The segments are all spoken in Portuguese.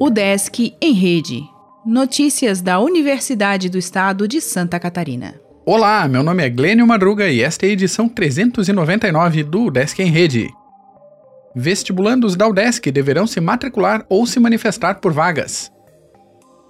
O Desk em Rede. Notícias da Universidade do Estado de Santa Catarina. Olá, meu nome é Glênio Madruga e esta é a edição 399 do Desk em Rede. Vestibulandos da UDESC deverão se matricular ou se manifestar por vagas.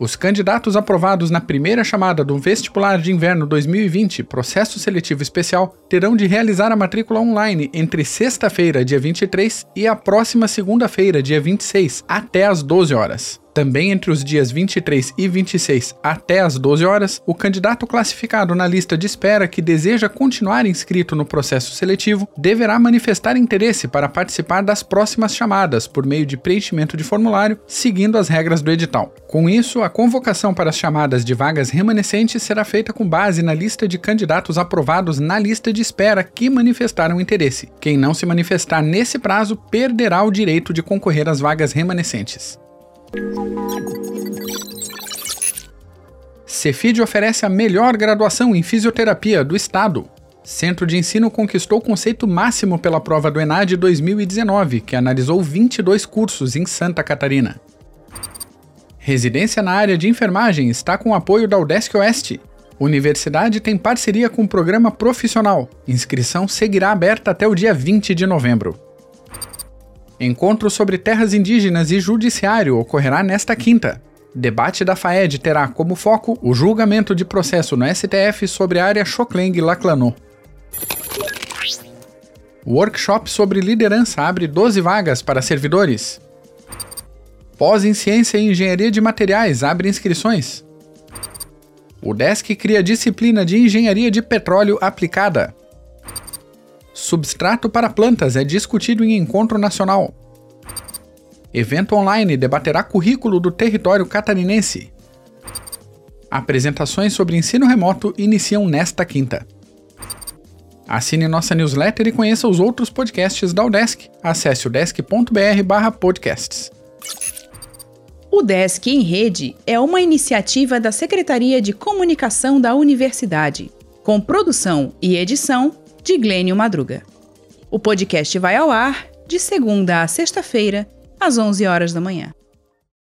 Os candidatos aprovados na primeira chamada do Vestibular de Inverno 2020, processo seletivo especial, terão de realizar a matrícula online entre sexta-feira, dia 23, e a próxima segunda-feira, dia 26, até às 12 horas. Também entre os dias 23 e 26 até às 12 horas, o candidato classificado na lista de espera que deseja continuar inscrito no processo seletivo deverá manifestar interesse para participar das próximas chamadas por meio de preenchimento de formulário, seguindo as regras do edital. Com isso, a convocação para as chamadas de vagas remanescentes será feita com base na lista de candidatos aprovados na lista de espera que manifestaram interesse. Quem não se manifestar nesse prazo perderá o direito de concorrer às vagas remanescentes. Cefid oferece a melhor graduação em fisioterapia do estado. Centro de Ensino conquistou o conceito máximo pela prova do ENAD 2019, que analisou 22 cursos em Santa Catarina. Residência na área de enfermagem está com apoio da UDESC Oeste. Universidade tem parceria com o programa profissional. Inscrição seguirá aberta até o dia 20 de novembro. Encontro sobre terras indígenas e judiciário ocorrerá nesta quinta. Debate da FAED terá como foco o julgamento de processo no STF sobre a área Chocleng-Laclanô. Workshop sobre liderança abre 12 vagas para servidores. Pós em Ciência e Engenharia de Materiais abre inscrições. O DESC cria disciplina de Engenharia de Petróleo Aplicada. Substrato para plantas é discutido em encontro nacional. Evento online debaterá currículo do território catarinense. Apresentações sobre ensino remoto iniciam nesta quinta. Assine nossa newsletter e conheça os outros podcasts da UDESC. Acesse udesc.br/podcasts. O Desk em Rede é uma iniciativa da Secretaria de Comunicação da Universidade, com produção e edição de Glênio Madruga. O podcast vai ao ar de segunda a sexta-feira, às 11 horas da manhã.